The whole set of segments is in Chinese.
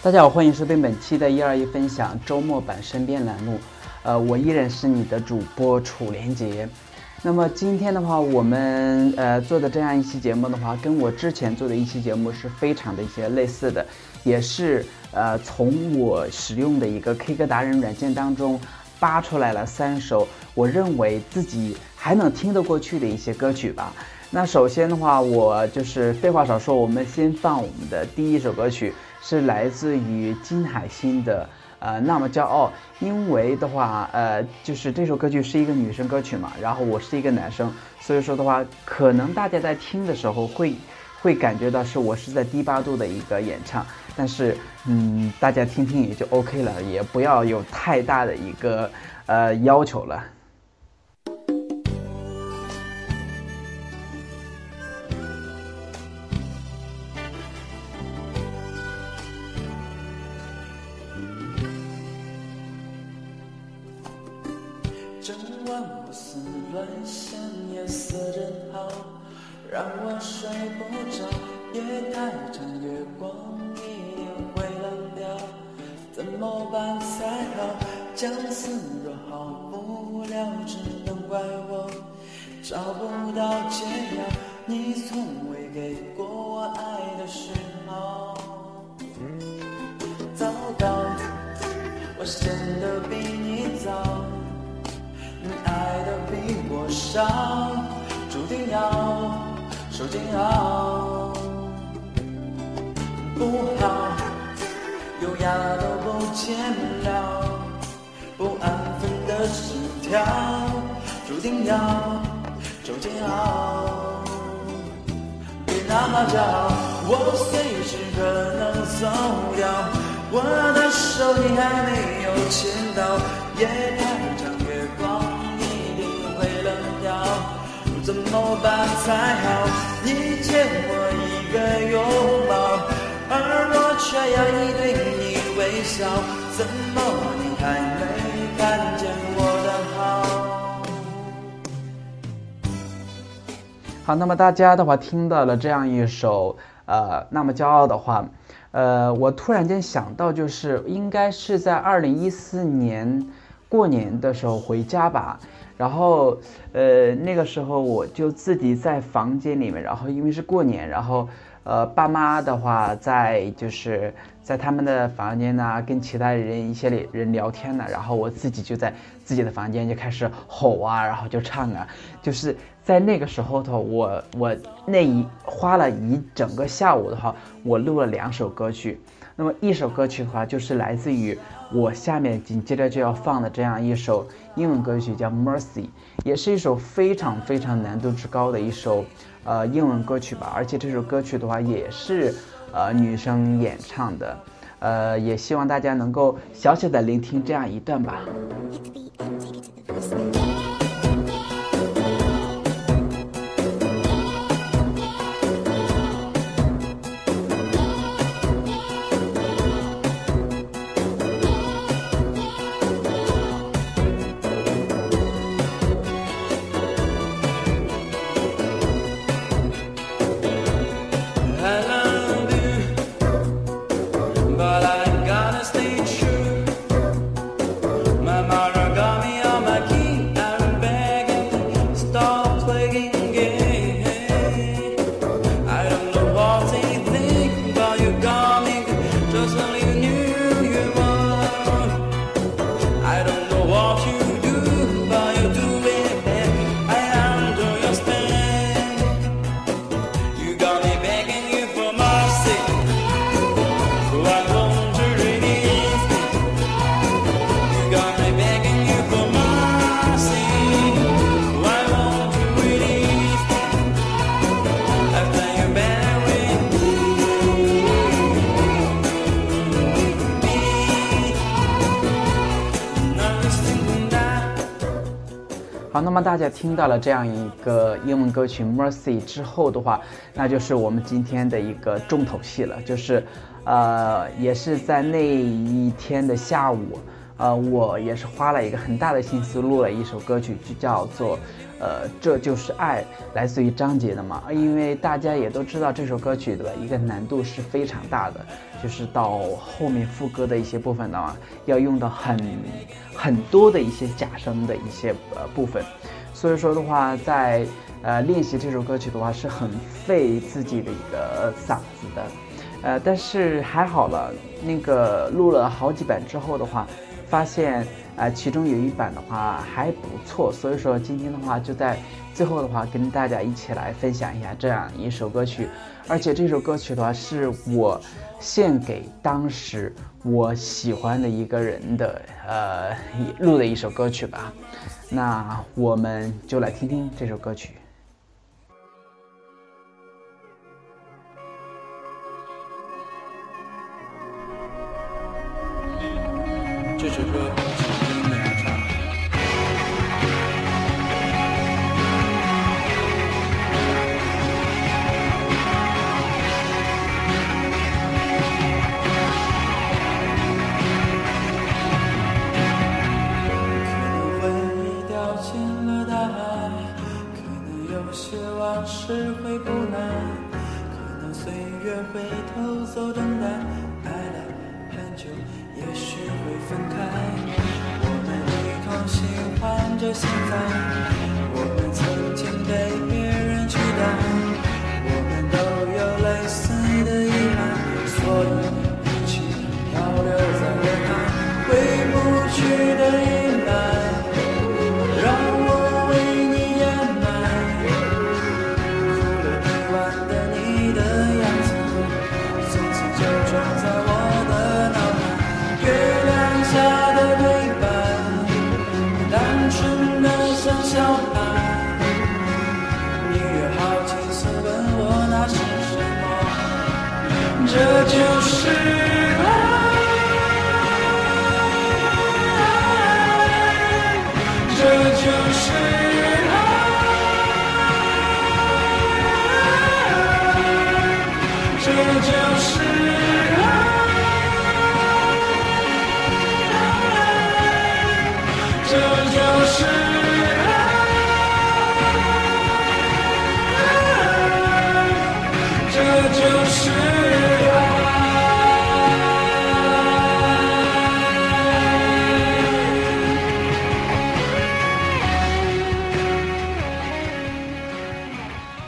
大家好，欢迎收听本期的一二一分享周末版身边栏目。呃，我依然是你的主播楚连杰。那么今天的话，我们呃做的这样一期节目的话，跟我之前做的一期节目是非常的一些类似的，也是呃从我使用的一个 K 歌达人软件当中扒出来了三首我认为自己还能听得过去的一些歌曲吧。那首先的话，我就是废话少说，我们先放我们的第一首歌曲。是来自于金海心的，呃，那么骄傲，因为的话，呃，就是这首歌曲是一个女生歌曲嘛，然后我是一个男生，所以说的话，可能大家在听的时候会，会感觉到是我是在低八度的一个演唱，但是，嗯，大家听听也就 OK 了，也不要有太大的一个，呃，要求了。不思乱想，夜色真好，让我睡不着。夜太长，月光一定会冷掉。怎么办才好？相思若好不了，只能怪我找不到解药。你从未给过我爱的讯号。糟糕，我显得病。我少，注定要受煎熬。不好，优雅都不见了。不安分的心跳，注定要受煎熬。别那么骄傲，我随时可能走掉。我的手你还没有牵到，夜怎么办才好？你欠我一个拥抱，而我却要你对你微笑。怎么你还没？看见我的好。好，那么大家的话听到了这样一首呃，那么骄傲的话，呃，我突然间想到，就是应该是在二零一四年过年的时候回家吧，然后呃那个时候我就自己在房间里面，然后因为是过年，然后。呃，爸妈的话在就是在他们的房间呢，跟其他人一些人聊天呢，然后我自己就在自己的房间就开始吼啊，然后就唱啊，就是在那个时候头我我那一花了一整个下午的话，我录了两首歌曲，那么一首歌曲的话就是来自于我下面紧接着就要放的这样一首英文歌曲叫 Mercy，也是一首非常非常难度之高的一首。呃，英文歌曲吧，而且这首歌曲的话也是，呃，女生演唱的，呃，也希望大家能够小小的聆听这样一段吧。好，那么大家听到了这样一个英文歌曲《Mercy》之后的话，那就是我们今天的一个重头戏了，就是，呃，也是在那一天的下午，呃，我也是花了一个很大的心思录了一首歌曲，就叫做，呃，这就是爱，来自于张杰的嘛。因为大家也都知道这首歌曲的，一个难度是非常大的，就是到后面副歌的一些部分的话，要用到很很多的一些假声的一些呃部分，所以说的话，在呃练习这首歌曲的话是很费自己的一个嗓子的，呃，但是还好了，那个录了好几版之后的话。发现啊，其中有一版的话还不错，所以说今天的话就在最后的话跟大家一起来分享一下这样一首歌曲，而且这首歌曲的话是我献给当时我喜欢的一个人的呃录的一首歌曲吧，那我们就来听听这首歌曲。往事会不难，可能岁月会偷走等待，爱了很久。也许会分开，我们一同喜欢着现在，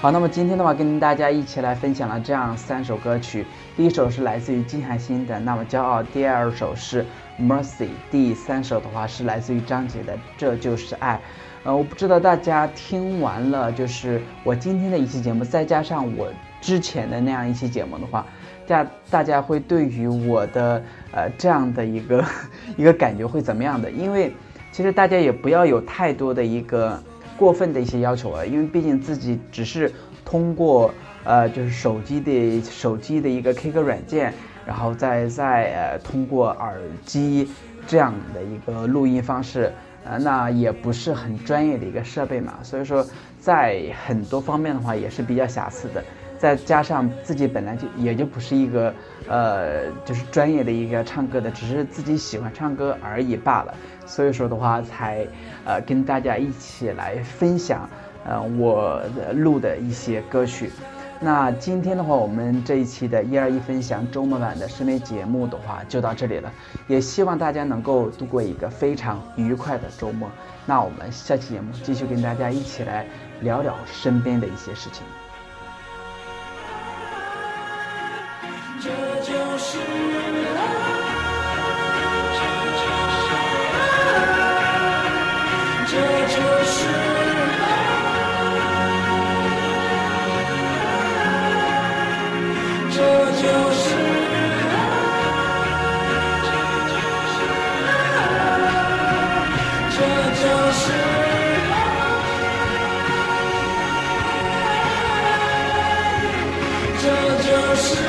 好，那么今天的话，跟大家一起来分享了这样三首歌曲。第一首是来自于金海心的《那么骄傲》，第二首是《Mercy》，第三首的话是来自于张杰的《这就是爱》。呃，我不知道大家听完了，就是我今天的一期节目，再加上我之前的那样一期节目的话，大大家会对于我的呃这样的一个 一个感觉会怎么样的？因为其实大家也不要有太多的一个。过分的一些要求啊，因为毕竟自己只是通过呃，就是手机的手机的一个 K 歌软件，然后再再呃通过耳机这样的一个录音方式，呃，那也不是很专业的一个设备嘛，所以说在很多方面的话也是比较瑕疵的。再加上自己本来就也就不是一个呃，就是专业的一个唱歌的，只是自己喜欢唱歌而已罢了。所以说的话，才呃跟大家一起来分享呃我的录的一些歌曲。那今天的话，我们这一期的一二一分享周末版的室内节目的话就到这里了，也希望大家能够度过一个非常愉快的周末。那我们下期节目继续跟大家一起来聊聊身边的一些事情。这就是爱，这就是爱，这就是爱，这就是爱，这就是。